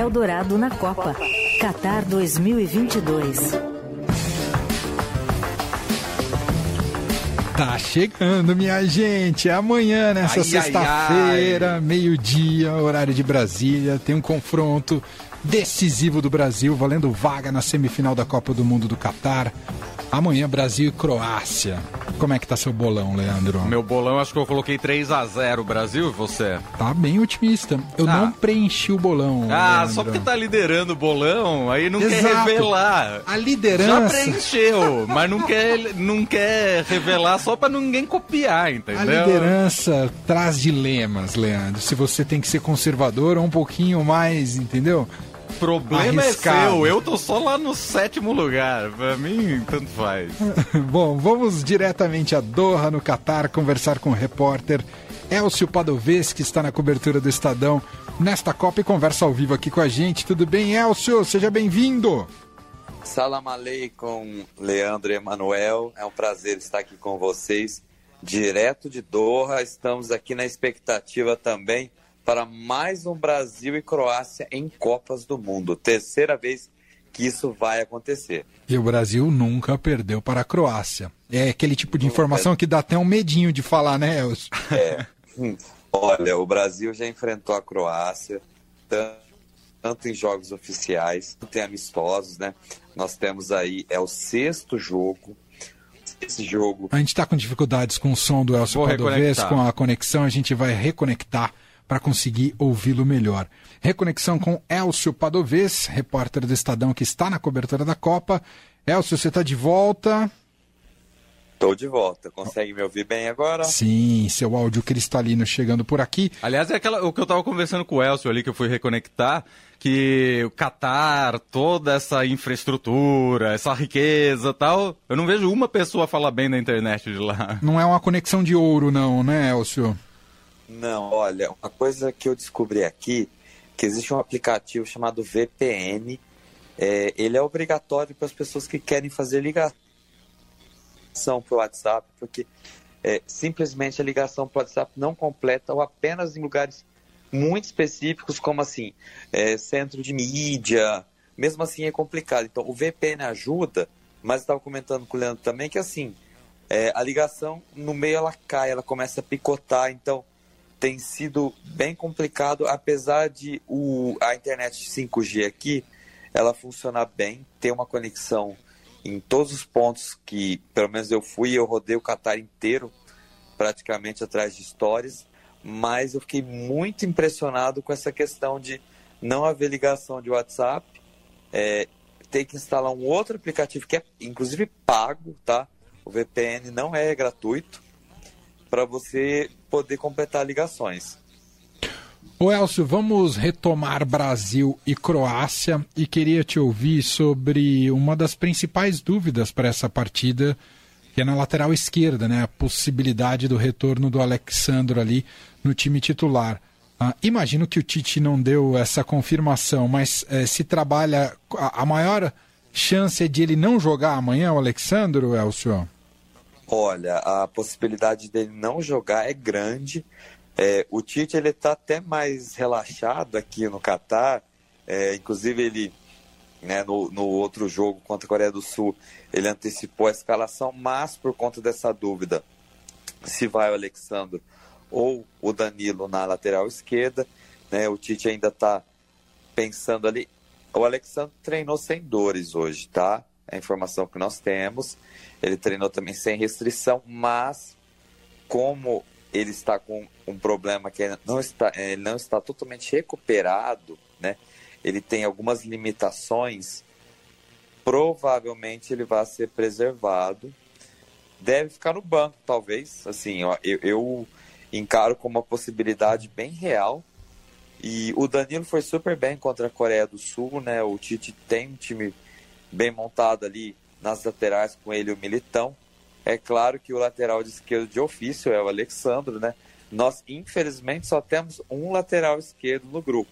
Eldorado na Copa. Qatar 2022. Tá chegando, minha gente. Amanhã, nessa sexta-feira, meio-dia, horário de Brasília, tem um confronto decisivo do Brasil, valendo vaga na semifinal da Copa do Mundo do Catar. Amanhã, Brasil e Croácia. Como é que tá seu bolão, Leandro? Meu bolão, acho que eu coloquei 3 a 0 Brasil e você? Tá bem otimista. Eu ah. não preenchi o bolão. Ah, Leandro. só porque tá liderando o bolão, aí não Exato. quer revelar. A liderança. Já preencheu, mas não quer, não quer revelar só pra ninguém copiar, entendeu? A liderança traz dilemas, Leandro. Se você tem que ser conservador ou um pouquinho mais, entendeu? Problema Arriscado. é seu. Eu tô só lá no sétimo lugar. Pra mim, tanto faz. Bom, vamos diretamente a Doha, no Catar, conversar com o repórter Elcio Padovez, que está na cobertura do Estadão nesta Copa e conversa ao vivo aqui com a gente. Tudo bem, Elcio? Seja bem-vindo. Salam aleikum, Leandro e Emanuel. É um prazer estar aqui com vocês. Direto de Doha, estamos aqui na expectativa também para mais um Brasil e Croácia em Copas do Mundo. Terceira vez que isso vai acontecer. E o Brasil nunca perdeu para a Croácia. É aquele tipo de informação que dá até um medinho de falar, né, Elcio? É. Hum. Olha, o Brasil já enfrentou a Croácia, tanto em jogos oficiais, quanto em amistosos, né? Nós temos aí, é o sexto jogo. Esse jogo. A gente está com dificuldades com o som do Elcio Padovez, com a conexão, a gente vai reconectar para conseguir ouvi-lo melhor. Reconexão com Elcio Padovez, repórter do Estadão que está na cobertura da Copa. Elcio, você está de volta? Estou de volta. Consegue me ouvir bem agora? Sim, seu áudio cristalino chegando por aqui. Aliás, é aquela, o que eu estava conversando com o Elcio ali, que eu fui reconectar, que o Qatar, toda essa infraestrutura, essa riqueza tal, eu não vejo uma pessoa falar bem da internet de lá. Não é uma conexão de ouro, não, né, Elcio? Não, olha, uma coisa que eu descobri aqui, que existe um aplicativo chamado VPN, é, ele é obrigatório para as pessoas que querem fazer ligação para o WhatsApp, porque é, simplesmente a ligação para o WhatsApp não completa ou apenas em lugares muito específicos, como assim, é, centro de mídia, mesmo assim é complicado. Então o VPN ajuda, mas estava comentando com o Leandro também que assim, é, a ligação no meio ela cai, ela começa a picotar, então tem sido bem complicado, apesar de o, a internet 5G aqui ela funcionar bem, ter uma conexão em todos os pontos que, pelo menos eu fui, eu rodei o Qatar inteiro, praticamente atrás de stories, mas eu fiquei muito impressionado com essa questão de não haver ligação de WhatsApp, é, ter que instalar um outro aplicativo que é inclusive pago, tá? O VPN não é gratuito para você poder completar ligações. O Elcio, vamos retomar Brasil e Croácia e queria te ouvir sobre uma das principais dúvidas para essa partida, que é na lateral esquerda, né? A possibilidade do retorno do Alexandro ali no time titular. Ah, imagino que o Tite não deu essa confirmação, mas eh, se trabalha. A, a, maior chance é de ele não jogar amanhã, o Alexandro, Elcio? Olha, a possibilidade dele não jogar é grande. É, o Tite ele está até mais relaxado aqui no Catar. É, inclusive ele, né, no, no outro jogo contra a Coreia do Sul, ele antecipou a escalação, mas por conta dessa dúvida se vai o Alexandre ou o Danilo na lateral esquerda, né, o Tite ainda está pensando ali. O Alexandre treinou sem dores hoje, tá? É a informação que nós temos. Ele treinou também sem restrição, mas como ele está com um problema que não está, ele não está totalmente recuperado, né? Ele tem algumas limitações. Provavelmente ele vai ser preservado. Deve ficar no banco, talvez. Assim, ó, eu, eu encaro como uma possibilidade bem real. E o Danilo foi super bem contra a Coreia do Sul, né? O Tite tem um time bem montado ali nas laterais com ele o Militão. É claro que o lateral de esquerdo de ofício é o Alexandro, né? Nós, infelizmente, só temos um lateral esquerdo no grupo.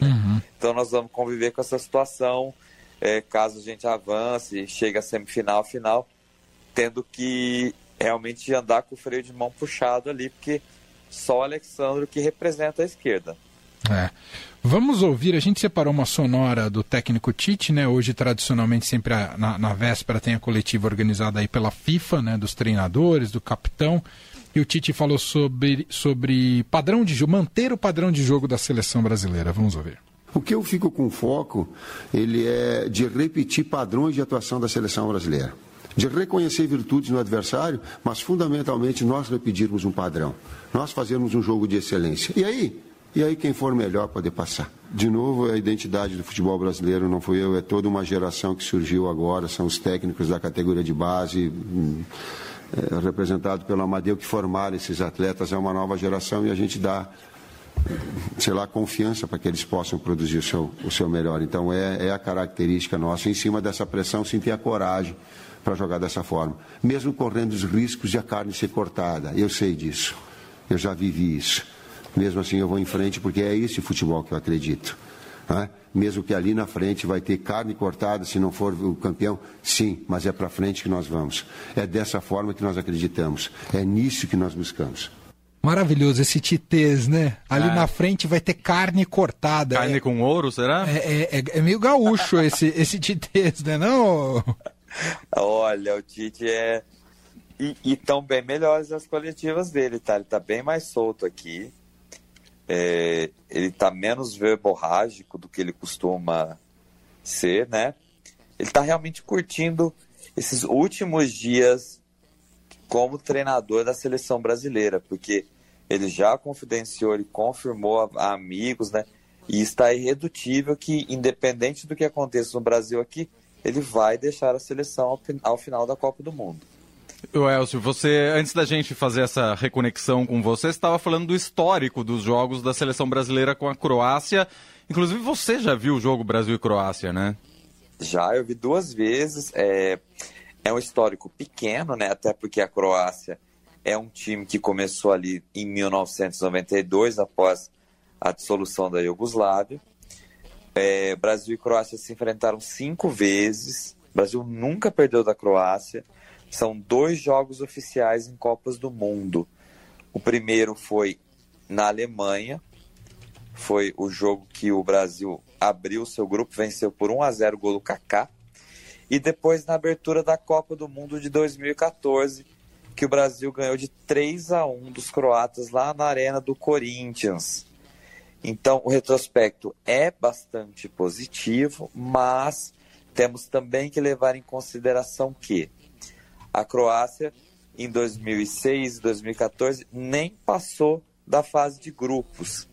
Uhum. Então nós vamos conviver com essa situação, é, caso a gente avance, chegue à semifinal, final, tendo que realmente andar com o freio de mão puxado ali, porque só o Alexandro que representa a esquerda. É. Vamos ouvir, a gente separou uma sonora do técnico Tite, né? Hoje, tradicionalmente, sempre a, na, na, véspera tem a coletiva organizada aí pela FIFA, né? Dos treinadores, do capitão. E o Tite falou sobre, sobre padrão de jogo, manter o padrão de jogo da seleção brasileira. Vamos ouvir. O que eu fico com foco, ele é de repetir padrões de atuação da seleção brasileira. De reconhecer virtudes no adversário, mas fundamentalmente nós repetirmos um padrão. Nós fazermos um jogo de excelência. E aí, e aí quem for melhor poder passar. De novo, a identidade do futebol brasileiro não fui eu, é toda uma geração que surgiu agora, são os técnicos da categoria de base, hum, é, representado pelo Amadeu, que formaram esses atletas, é uma nova geração e a gente dá, sei lá, confiança para que eles possam produzir o seu, o seu melhor. Então é, é a característica nossa, em cima dessa pressão, sim ter a coragem para jogar dessa forma, mesmo correndo os riscos de a carne ser cortada. Eu sei disso, eu já vivi isso. Mesmo assim, eu vou em frente porque é esse futebol que eu acredito. Né? Mesmo que ali na frente vai ter carne cortada se não for o campeão, sim, mas é para frente que nós vamos. É dessa forma que nós acreditamos. É nisso que nós buscamos. Maravilhoso esse titês, né? Ali é. na frente vai ter carne cortada. Carne é, com ouro, será? É, é, é meio gaúcho esse, esse titês, né? Não? Olha, o Tite é. E estão bem melhores as coletivas dele, tá? Ele tá bem mais solto aqui. É, ele está menos verborrágico do que ele costuma ser, né? Ele está realmente curtindo esses últimos dias como treinador da seleção brasileira, porque ele já confidenciou, ele confirmou a, a amigos, né? E está irredutível que, independente do que aconteça no Brasil aqui, ele vai deixar a seleção ao, ao final da Copa do Mundo. O Elcio, você, antes da gente fazer essa reconexão com você, estava falando do histórico dos jogos da seleção brasileira com a Croácia. Inclusive, você já viu o jogo Brasil e Croácia, né? Já, eu vi duas vezes. É, é um histórico pequeno, né? Até porque a Croácia é um time que começou ali em 1992, após a dissolução da Iugoslávia. É, Brasil e Croácia se enfrentaram cinco vezes. O Brasil nunca perdeu da Croácia. São dois jogos oficiais em Copas do Mundo. O primeiro foi na Alemanha, foi o jogo que o Brasil abriu seu grupo, venceu por 1 a 0 o gol do Kaká. E depois na abertura da Copa do Mundo de 2014, que o Brasil ganhou de 3 a 1 dos croatas lá na arena do Corinthians. Então, o retrospecto é bastante positivo, mas temos também que levar em consideração que a Croácia, em 2006 e 2014, nem passou da fase de grupos.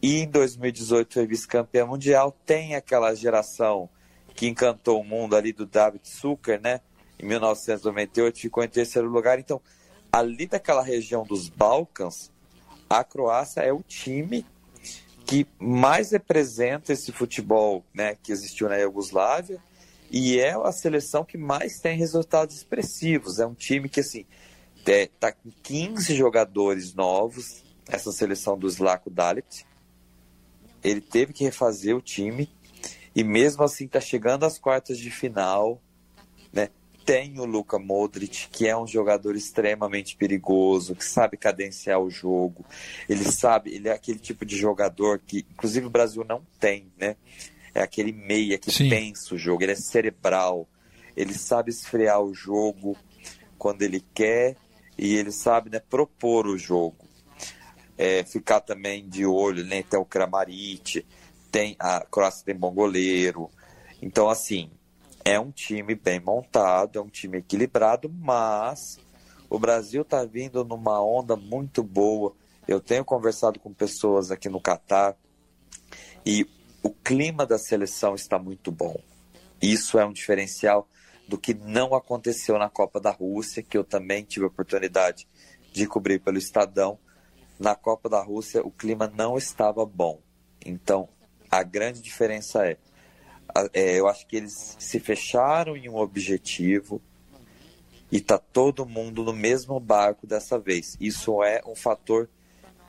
E em 2018 foi vice-campeã mundial. Tem aquela geração que encantou o mundo ali do David Zucker, né? Em 1998 ficou em terceiro lugar. Então, ali daquela região dos Balcãs, a Croácia é o time que mais representa esse futebol né, que existiu na Iugoslávia e é a seleção que mais tem resultados expressivos. É um time que, assim, está é, com 15 jogadores novos, essa seleção do Slako Dalit. Ele teve que refazer o time e mesmo assim está chegando às quartas de final, né? Tem o Luka Modric, que é um jogador extremamente perigoso, que sabe cadenciar o jogo. Ele sabe, ele é aquele tipo de jogador que, inclusive, o Brasil não tem, né? É aquele meia que Sim. pensa o jogo, ele é cerebral, ele sabe esfriar o jogo quando ele quer e ele sabe né, propor o jogo. É, ficar também de olho, né? Tem o Kramaric, tem a Croácia tem bom goleiro. Então, assim, é um time bem montado, é um time equilibrado, mas o Brasil está vindo numa onda muito boa. Eu tenho conversado com pessoas aqui no Catar e o clima da seleção está muito bom. Isso é um diferencial do que não aconteceu na Copa da Rússia, que eu também tive a oportunidade de cobrir pelo Estadão. Na Copa da Rússia, o clima não estava bom. Então, a grande diferença é, é eu acho que eles se fecharam em um objetivo e tá todo mundo no mesmo barco dessa vez. Isso é um fator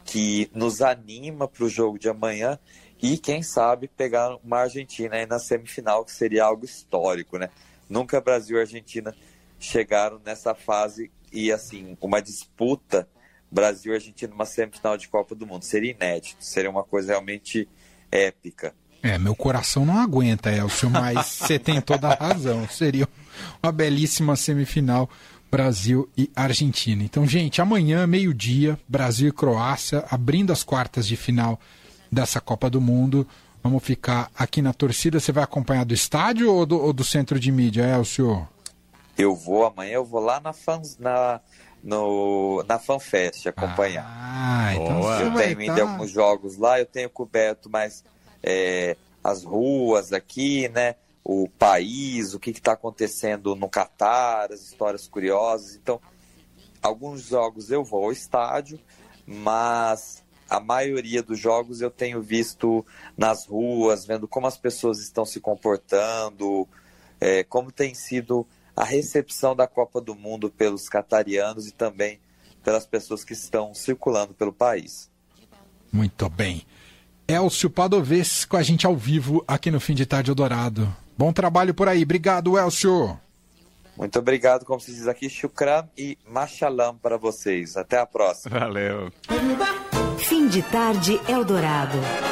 que nos anima para o jogo de amanhã e quem sabe pegar uma Argentina aí na semifinal, que seria algo histórico, né? Nunca Brasil e Argentina chegaram nessa fase e assim, uma disputa Brasil e Argentina numa semifinal de Copa do Mundo. Seria inédito, seria uma coisa realmente épica. É, meu coração não aguenta, Elcio, mas você tem toda a razão. Seria uma belíssima semifinal Brasil e Argentina. Então, gente, amanhã, meio-dia, Brasil e Croácia, abrindo as quartas de final dessa Copa do Mundo. Vamos ficar aqui na torcida. Você vai acompanhar do estádio ou do, ou do centro de mídia, Elcio? Eu vou, amanhã eu vou lá na, fans, na, no, na FanFest acompanhar. Ah, então eu tenho ido tá... alguns jogos lá, eu tenho coberto mais é, as ruas aqui, né? O país, o que está acontecendo no Catar, as histórias curiosas. Então, alguns jogos eu vou ao estádio, mas a maioria dos jogos eu tenho visto nas ruas, vendo como as pessoas estão se comportando, é, como tem sido a recepção da Copa do Mundo pelos catarianos e também pelas pessoas que estão circulando pelo país. Muito bem. Elcio Padovez com a gente ao vivo aqui no Fim de Tarde Eldorado. Bom trabalho por aí. Obrigado, Elcio. Muito obrigado, como se diz aqui, Shukran e Machalam para vocês. Até a próxima. Valeu. De Tarde Eldorado.